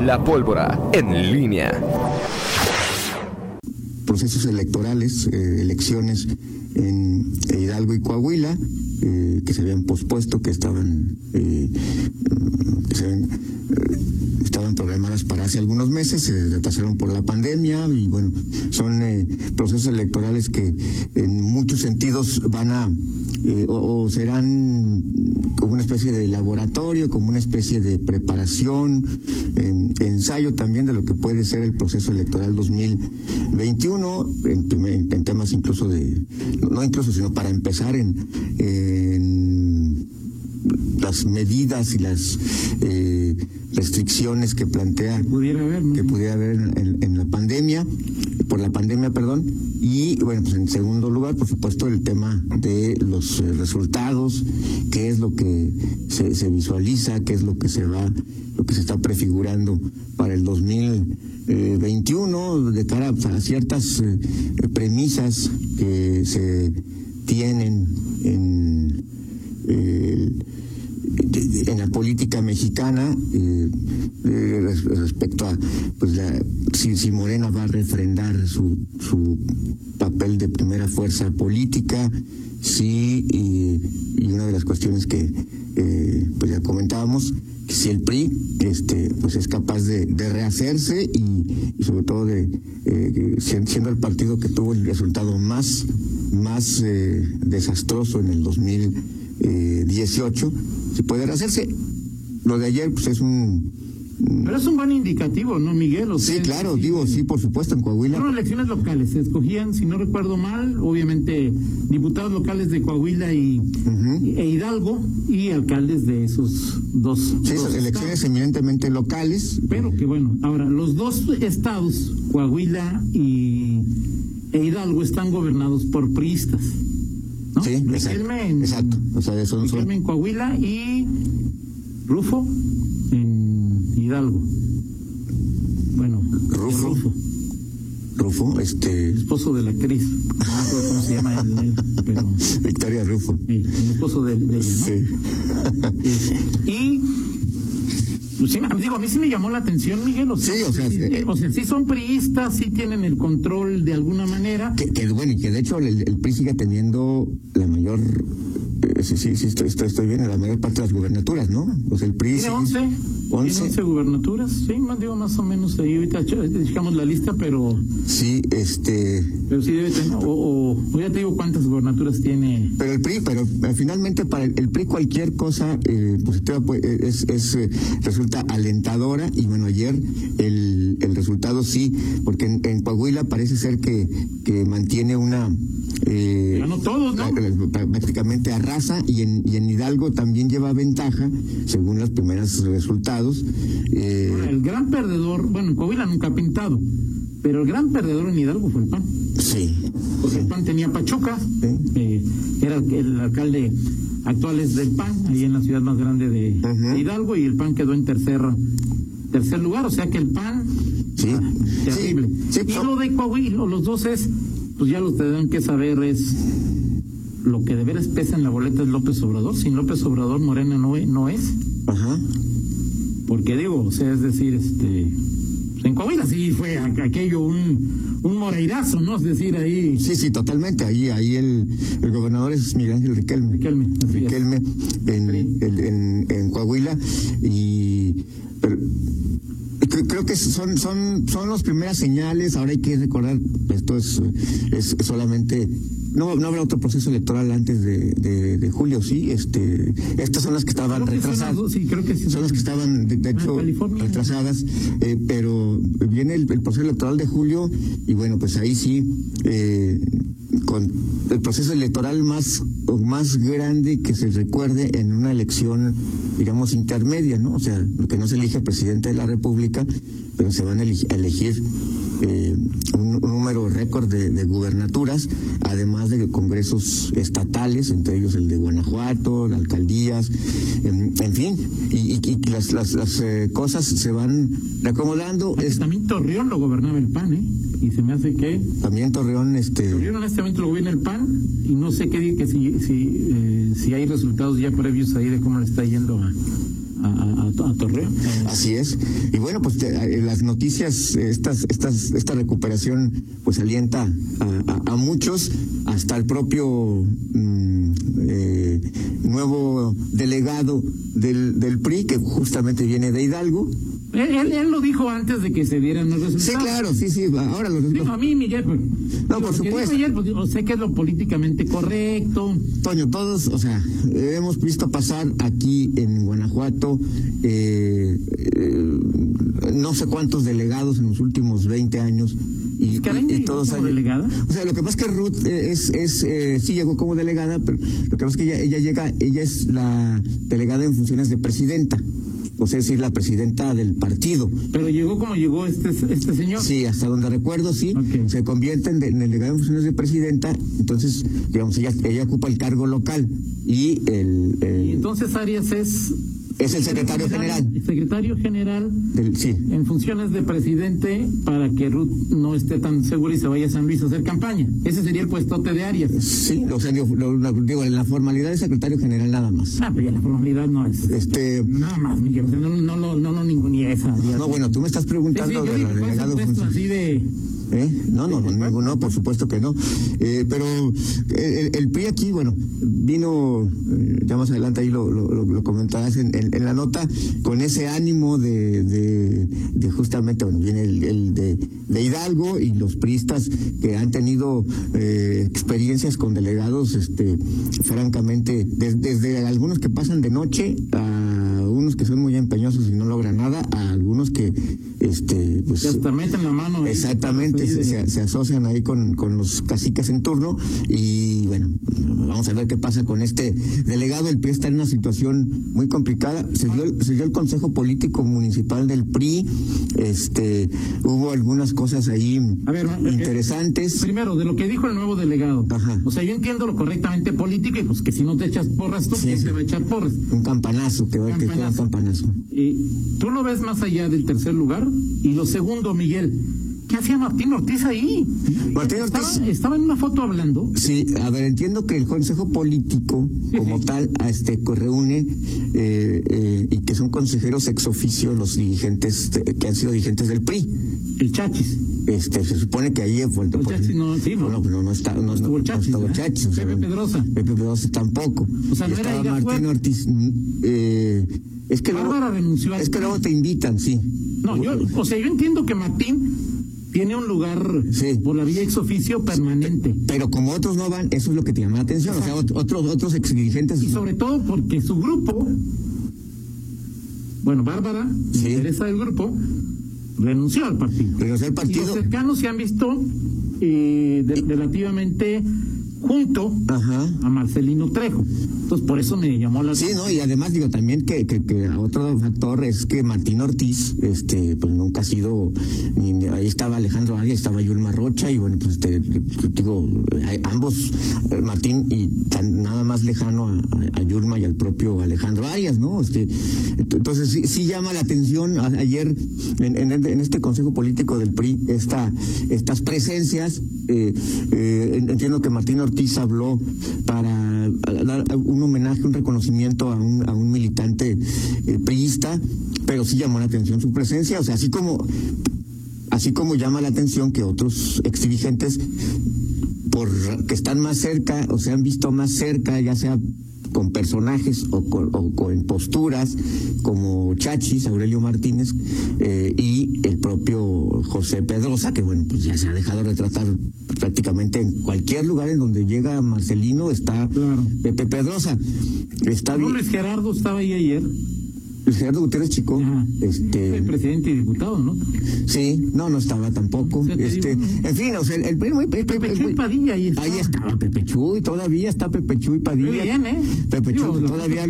La pólvora en línea. Procesos electorales, eh, elecciones en Hidalgo y Coahuila, eh, que se habían pospuesto, que estaban, eh, eh, estaban programadas para hace algunos meses, se retrasaron por la pandemia y bueno, son procesos electorales que en muchos sentidos van a eh, o, serán como una especie de laboratorio, como una especie de preparación, en- ensayo también de lo que puede ser el proceso electoral 2021, en, en temas incluso de, no incluso, sino para empezar en, en las medidas y las eh, restricciones que plantea Pudiera haber, ¿no? que pudiera haber en, en- en la pandemia, por la pandemia, perdón, y bueno, pues en segundo lugar, por supuesto, el tema de los eh, resultados, qué es lo que se, se visualiza, qué es lo que se va, lo que se está prefigurando para el 2021, de cara a ciertas eh, premisas que se tienen en eh, de- en la política mexicana eh, eh, res- respecto a pues la, si, si Morena va a refrendar su, su papel de primera fuerza política sí y, una de las cuestiones que eh, pues ya comentábamos si el PRI este pues es capaz de, rehacerse y, sobre todo de eh, sien- siendo el partido que tuvo el resultado más más eh, desastroso en el 2018 si puede rehacerse lo de ayer pues es un Pero es un buen indicativo, ¿no, Miguel? O sí sea, claro sí, digo sí por supuesto en Coahuila Fueron elecciones locales, se escogían, si no recuerdo mal, obviamente diputados locales de Coahuila y, e Hidalgo y alcaldes de esos dos. sí, dos elecciones estados. eminentemente locales Pero que bueno, ahora, los dos estados, Coahuila y e Hidalgo, están gobernados por priistas. ¿No? sí exacto, Riquelme en, exacto o sea son, Riquelme en Coahuila y Rufo en Hidalgo. Bueno, Rufo. Rufo. Rufo este esposo de la actriz. No acuerdo cómo se llama él, él, pero Victoria Rufo sí, el esposo de, de ella, ¿no? sí Este, Y pues, sí, digo, a mí sí me llamó la atención, Miguel. O sea, Sí, o sea, sí, o sea, sí son priistas, sí tienen el control de alguna manera. que, que, bueno y que de hecho el, el PRI sigue teniendo la mayor eh, sí sí sí estoy, estoy, estoy bien en la mayor parte de las gubernaturas no o sea el PRI Tiene sí- 11, tiene 11. 11 gubernaturas, sí, más digo más o menos ahí, ahorita la lista, pero, sí este pero sí debe tener, o, ya te digo cuántas gubernaturas tiene. Pero el PRI, pero eh, finalmente para el, el PRI cualquier cosa eh, positiva pues, eh, es, es, eh, resulta alentadora y bueno ayer el, el resultado sí, porque en, en Coahuila parece ser que, que mantiene una eh, Ganó todos, ¿no? prácticamente arrasa y en, y en Hidalgo también lleva ventaja según los primeros resultados. Eh, El gran perdedor, bueno, en Coahuila nunca ha pintado, pero el gran perdedor en Hidalgo fue el PAN. sí, Porque el PAN tenía Pachuca, eh, era el, el alcalde actual es del PAN, ahí en la ciudad más grande de, Hidalgo, y el PAN quedó en tercer, tercer lugar, o sea que el PAN, Sí. ah, terrible. Sí, sí, y lo de Coahuila, los dos es, pues ya lo tendrán que saber, es lo que de veras pesa en la boleta es López Obrador, sin López Obrador Morena no, no es, ajá. Porque digo, o sea, es decir, este... En Coahuila sí fue aquello un, un moreirazo, ¿no? Es decir, ahí... Sí, sí, totalmente. Ahí, ahí el, el gobernador es Miguel Ángel Riquelme. Riquelme. Riquelme en, en, en- en Coahuila. Y pero, creo, creo que son, son, son las primeras señales. Ahora hay que recordar, esto es, es solamente. No, no habrá otro proceso electoral antes de, de, de julio, sí. Este, estas son las que estaban que son las retrasadas. sí, creo que sí. Son las que estaban, de, de Ah, hecho, California. retrasadas, eh, pero viene el, el proceso electoral de julio y bueno, pues ahí sí, eh, con el proceso electoral más, más grande que se recuerde en una elección, digamos, intermedia, ¿no? O sea, que no se elige presidente de la República, pero se van a elegir eh, un, un número récord de, de gubernaturas, además de congresos estatales, entre ellos el de Guanajuato, las alcaldías, en, en fin, y, y- y las, las, las, eh, cosas se van reacomodando. Porque Es- También Torreón lo gobernaba el PAN, ¿eh? Y se me hace que también Torreón, este, Torreón en este momento lo gobierna el PAN y no sé qué que si si, eh, si hay resultados ya previos ahí de cómo le está yendo a Así es. Y bueno, pues te- las noticias, estas, estas, esta recuperación, pues alienta a muchos, hasta el propio mm, eh, nuevo delegado del, del PRI, que justamente viene de Hidalgo. Él, él- él lo dijo antes de que se dieran los resultados. Sí, claro, sí, sí. Ahora los, Digo, a mí, Miguel, pues, No, digo, por lo que supuesto. ayer, pues, digo, sé que es lo políticamente correcto. Toño, todos, o sea, hemos visto pasar aquí en Guanajuato eh, eh, no sé cuántos delegados en los últimos 20 años. Y, ¿Caray, y- y llegó todos como delegada? O sea, lo que pasa es que Ruth es, es eh, sí llegó como delegada, pero lo que pasa es que ella, ella llega, ella es la delegada en funciones de presidenta, o sea, es decir, la presidenta del partido. Pero llegó como llegó este, este señor. Sí, hasta donde recuerdo, sí. Se convierte en, de- en delegada en funciones de presidenta, entonces, digamos, ella, ella ocupa el cargo local y el, el- Y entonces Arias es. Es el secretario general. El secretario general del- sí. en funciones de presidente para que Ruth no esté tan segura y se vaya a San Luis a hacer campaña. Ese sería el puestote de Arias. Sí, o sea, lo- lo- digo, en la formalidad de secretario general nada más. Ah, pero ya la formalidad no es. Este, Nada más, Miguel. No, no, no, no, esa. no, bueno, tú me estás Sí, sí, preguntando de digo, la ¿cuál es delegado el de puesto funciones. así de. ¿Eh? No, no, no, por supuesto que no. Eh, pero el, el PRI aquí, bueno, vino, eh, ya más adelante ahí lo, lo, comentarás en, en- en la nota, con ese ánimo de, de, de justamente, bueno, viene el, el de, de Hidalgo y los priistas que han tenido eh, experiencias con delegados, este, francamente, des- desde algunos que pasan de noche a unos que son muy empeñosos y no logran nada, a algunos que, este, pues... hasta meten la mano. Exactamente, Sí, se, se- se asocian ahí con, con los caciques en turno y bueno, vamos a ver qué pasa con este delegado. El PRI está en una situación muy complicada. Se dio, el- se dio el Consejo Político Municipal del PRI, este, hubo algunas cosas ahí A ver, eh, interesantes. Primero, de lo que dijo el nuevo delegado. Ajá. O sea, yo entiendo lo correctamente político y pues que si no te echas porras, tú quién te va a echar porras. Un campanazo, que va que queda un campanazo. Y tú lo ves más allá del tercer lugar. Y lo segundo, Miguel, ¿qué hacía Martín Ortiz ahí? Martín Ortiz- estaba en una foto hablando. Sí, a ver, entiendo que el Consejo Político, como tal, a este reúne eh, eh, y que son consejeros ex oficio los dirigentes de- que han sido dirigentes del PRI. El Chachis. Este, se supone que ahí fue el El Chachis no, sí, no. no, no, no está, no, estuvo no, el no Chachis, estuvo el. Chachis, o sea, Pepe Pedrosa. Pepe Pedrosa tampoco. O sea, no era Martín Ortiz. mm, eh, es que luego, Bárbara renunció al es que luego te invitan, sí. No, yo, o sea, yo entiendo que Martín tiene un lugar Sí. por la vía ex oficio permanente. Pero como otros no van, eso es lo que te llama la atención. O sea, ot- otros, otros. Y sobre todo porque su grupo, bueno, Bárbara, Sí. interesa del grupo, renunció al partido. Renunció al Y partido. los cercanos se han visto eh, de- relativamente junto Ajá. a Marcelino Trejo. Entonces, por eso me llamó la Sí, no, y además digo también que, que, que otro factor es que Martín Ortiz, este, pues nunca ha sido, ni- ahí estaba Alejandro Arias, estaba Yulma Rocha, y bueno, pues este, digo, eh, ambos, eh, Martín y tan, nada más lejano a, a- Yulma y al propio Alejandro Arias, ¿no? Este, ent- entonces sí, sí llama la atención a- ayer en, en, el- en este Consejo Político del PRI, esta, estas presencias, eh, eh, entiendo que Martín Ortiz habló para dar un homenaje, un reconocimiento a un, a un militante eh, priista, pero sí llamó la atención su presencia, o sea, así como así como llama la atención que otros exdirigentes por que están más cerca o se han visto más cerca, ya sea con personajes o con, o con posturas como Chachis, Aurelio Martínez eh, y el propio José Pedrosa, que bueno, pues ya se ha dejado retratar prácticamente en cualquier lugar en donde llega Marcelino está Claro. Pepe Pedrosa. Está bien. Gerardo estaba ahí ayer, Gerardo Gutiérrez Chico, este el presidente y diputado, ¿no? Sí, no, no estaba tampoco. Este, en fin, o sea, el, el, el- el- Pepe Chuy Padilla ahí estaba. Ahí estaba Pepe Chuy, todavía está Pepe Chuy Padilla. Muy bien, ¿eh? Pepe Chuy todavía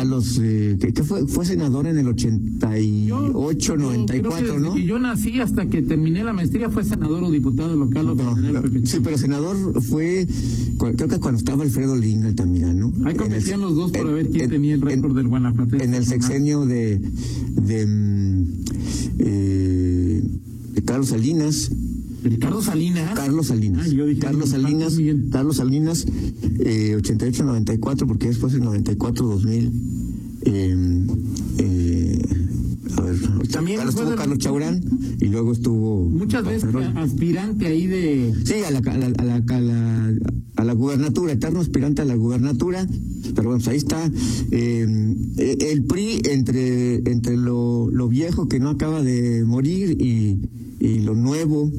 a los eh, que, fue fue senador en el 88, Yo- yo 94, creo que ¿no? que yo nací hasta que terminé la maestría fue senador o diputado local o No, federal, no, Pepe Chuy. sí, pero senador fue, creo que cuando estaba Alfredo Lin Altamirano. Ahí competían los dos por ver quién en- tenía el récord del Guanajuato. en el sexenio de de, mm, eh, de Carlos Salinas Ricardo Salinas. Carlos Salinas Ay, yo dije, Carlos Salinas Miguel. Carlos Salinas eh, 88 94 porque después en 94 2000 eh, eh, También Carlos- estuvo Carlos Chaurán y luego estuvo. Muchas veces aspirante ahí de... Sí, a la, a, la, a, la, a, la, a la gubernatura, eterno aspirante a la gubernatura, pero bueno, pues ahí está. eh, eh, el PRI entre, entre lo, lo viejo que no acaba de morir y, y lo nuevo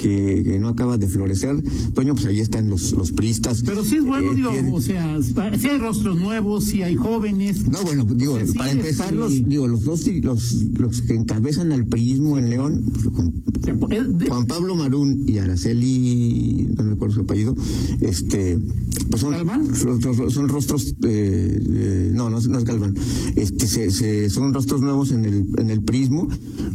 que, que no acaba de florecer, Toño, pues ahí están los, los priistas. Pero sí es bueno, Eh, digo, tienen- o sea, si hay rostros nuevos, si hay jóvenes. No, bueno, digo, Sí, para sí, empezar, sí. los, digo, los dos, los, los que encabezan al priismo en León, pues, Juan, Pablo Marún y Araceli, no recuerdo su apellido, este, pues son, son, son- rostros, eh, eh, no, no, es- no es Galván, este, se, se- son rostros nuevos en el, en el prismo.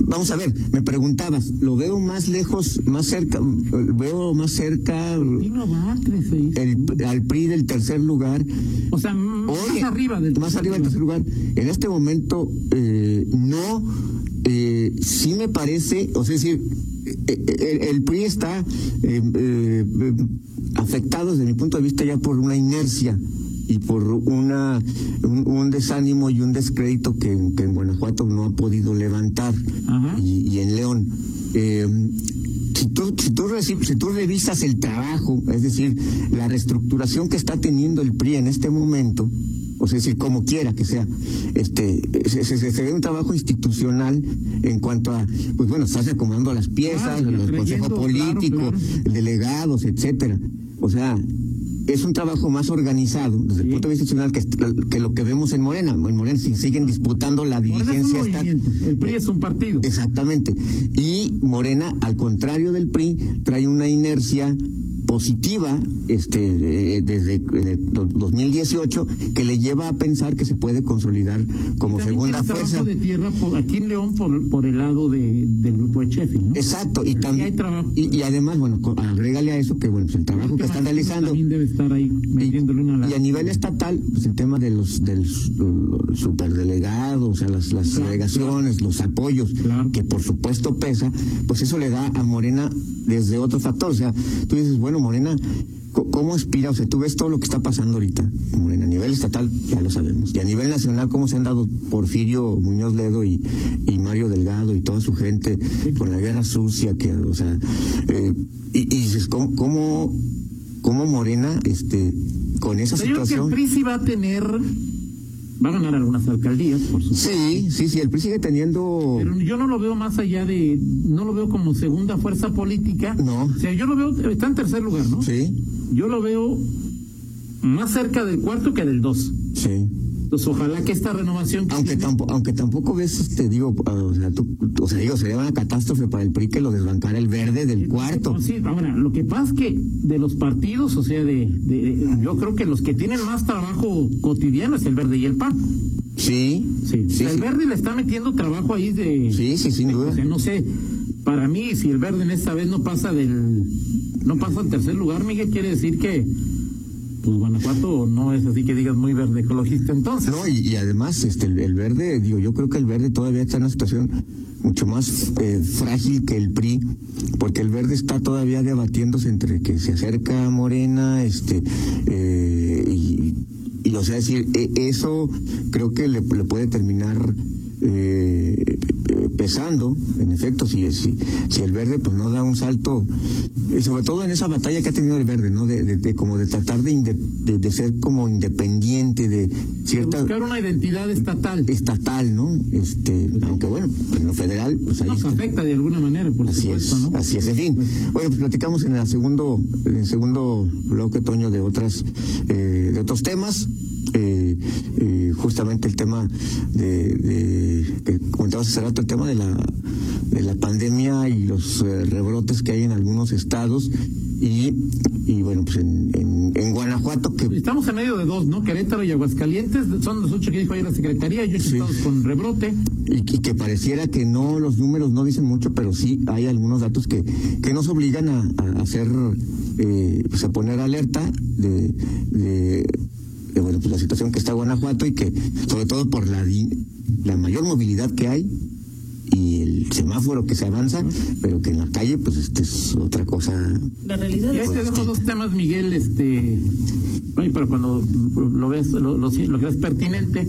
Vamos a ver, me preguntabas, lo veo más lejos, más cerca, veo más cerca el, al PRI del tercer lugar O sea, más arriba del más arriba del tercer lugar. En este momento, eh, no, eh, sí me parece, o sea, es decir, eh, el, el PRI está eh, afectado desde mi punto de vista ya por una inercia y por una un, un desánimo y un descrédito que, que en Guanajuato no ha podido levantar y, y en León. Eh, si tú, si, tú si tú revisas el trabajo, es decir, la reestructuración que está teniendo el PRI en este momento, o sea, es decir, como quiera que sea, este, se, se- se ve un trabajo institucional en cuanto a, pues bueno, estás acomodando las piezas, Claro, el consejo claro, político, claro. delegados, etcétera. O sea, es un trabajo más organizado desde el punto de vista institucional que, que lo que vemos en Morena. En Morena sí siguen disputando la dirigencia estatal. el PRI es un partido. Exactamente. Y Morena, al contrario del PRI, trae una inercia positiva este eh, desde eh, do- 2018 que le lleva a pensar que se puede consolidar como También segunda fuerza. de tierra por, aquí en León por, por el lado de, del grupo de Sheffield, ¿no? Exacto, y también y, y además, bueno, agrégale a eso que bueno, pues el trabajo que están realizando También debe estar ahí metiéndole una Y a nivel estatal, pues el tema de los del los superdelegados, o sea, las, las Claro, delegaciones, los apoyos, Claro. que por supuesto pesa, pues eso le da a Morena desde otro factor. O sea, tú dices, bueno, Morena, ¿cómo aspira? O sea, tú ves todo lo que está pasando ahorita, en Morena, a nivel estatal, ya lo sabemos. Y a nivel nacional, cómo se han dado Porfirio Muñoz Ledo y, y Mario Delgado y toda su gente con la guerra sucia, que, o sea, eh, y, y dices, ¿cómo, cómo, cómo Morena, este, con esa yo creo que el situación? PRI sí va a tener, va a ganar algunas alcaldías, por supuesto. Sí, sí, sí, el PRI sigue teniendo... Pero yo no lo veo más allá de, no lo veo como segunda fuerza política. No. O sea, yo lo veo, está en tercer lugar, ¿no? Sí, Yo lo veo más cerca del cuarto que del dos. sí. Entonces, ojalá que esta renovación que Aunque tampoco, aunque tampoco ves, te digo, ah, o sea, tú, o sea, digo, sería una catástrofe para el PRI que lo desbancara el verde del cuarto. No, sí, ahora, lo que pasa es que de los partidos, o sea, de, de- yo creo que los que tienen más trabajo cotidiano es el verde y el PAN. Sí, Sí, sí, el sí. verde le está metiendo trabajo ahí de... Sí, sí, sin duda. O sea, no sé, para mí, si el verde en esta vez no pasa del... No pasa al tercer lugar, Miguel, quiere decir que... Pues Guanajuato no es así que digas muy verde ecologista entonces. No, y, y además, este, el, verde, digo, yo creo que el verde todavía está en una situación mucho más eh, frágil que el PRI, porque el verde está todavía debatiéndose entre que se acerca Morena, este, eh, y, y, o sea, decir, e- eso creo que le, le puede terminar eh, eh, pesando, en efecto, si, si, si el verde pues no da un salto, y sobre todo en esa batalla que ha tenido el verde, ¿no? De, de- de como de tratar de, inde- de, de ser como independiente de cierta buscar una identidad estatal. estatal, ¿no? Este, aunque bueno, en lo federal, pues ahí Nos está. afecta de alguna manera, por Así supuesto, es, ¿no? así es, en fin. Bueno, pues platicamos en el segundo, en el segundo bloque, Toño, de otras, eh, de otros temas. Eh, eh, justamente el tema de, de que comentabas hace rato, el tema de la de la pandemia y los eh, rebrotes que hay en algunos estados y, y bueno, pues en, en, en Guanajuato que Estamos en medio de dos, ¿no? Querétaro y Aguascalientes, son los ocho que dijo ayer la Secretaría, y ocho Sí. estados con rebrote. y, y que pareciera que no, los números no dicen mucho, pero sí hay algunos datos que, que nos obligan a, a hacer, eh, pues a poner alerta de, de, de, bueno, pues la situación que está Guanajuato y que, sobre todo por la, la mayor movilidad que hay y el semáforo que se avanza, pero que en la calle, pues este es otra cosa. La realidad es ahí te dejo dos temas, Miguel, este, ay, para cuando lo veas, lo, lo, lo creas pertinente.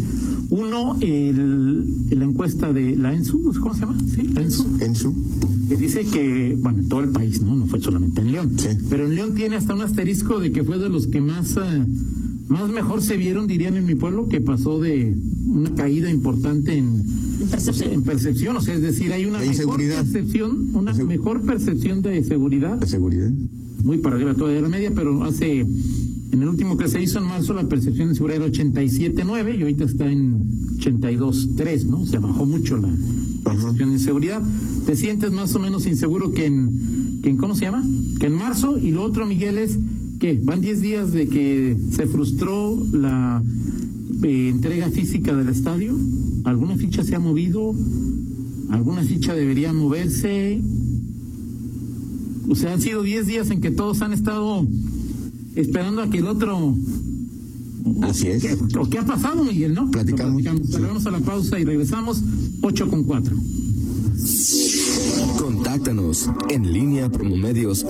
Uno, el, la encuesta de la ENSU, ¿cómo se llama? Sí, la ENSU. ENSU. Que dice que, bueno, en todo el país, ¿no? No fue solamente en León. Sí. Pero en León tiene hasta un asterisco de que fue de los que más, eh, más mejor se vieron, dirían en mi pueblo, que pasó de una caída importante en, percepción. en percepción. O sea, es decir, hay una De mejor percepción, una De segu- mejor percepción de seguridad La seguridad. muy para arriba todavía de la media, pero hace, en el último que se hizo en marzo, la percepción de seguridad era 87.9 y ahorita está en 82.3, ¿no? Se bajó mucho la percepción de inseguridad. Te sientes más o menos inseguro que en, que en, ¿cómo se llama? Que en marzo. Y lo otro, Miguel, es que van 10 días de que se frustró la eh, entrega física del estadio. ¿Alguna ficha se ha movido? ¿Alguna ficha debería moverse? O sea, han sido 10 días en que todos han estado esperando a que el otro... Así es. ¿Qué, o qué ha pasado, Miguel, no? Platicamos. Pero Vamos a la pausa y regresamos 8 con 4. Contáctanos en línea promomedios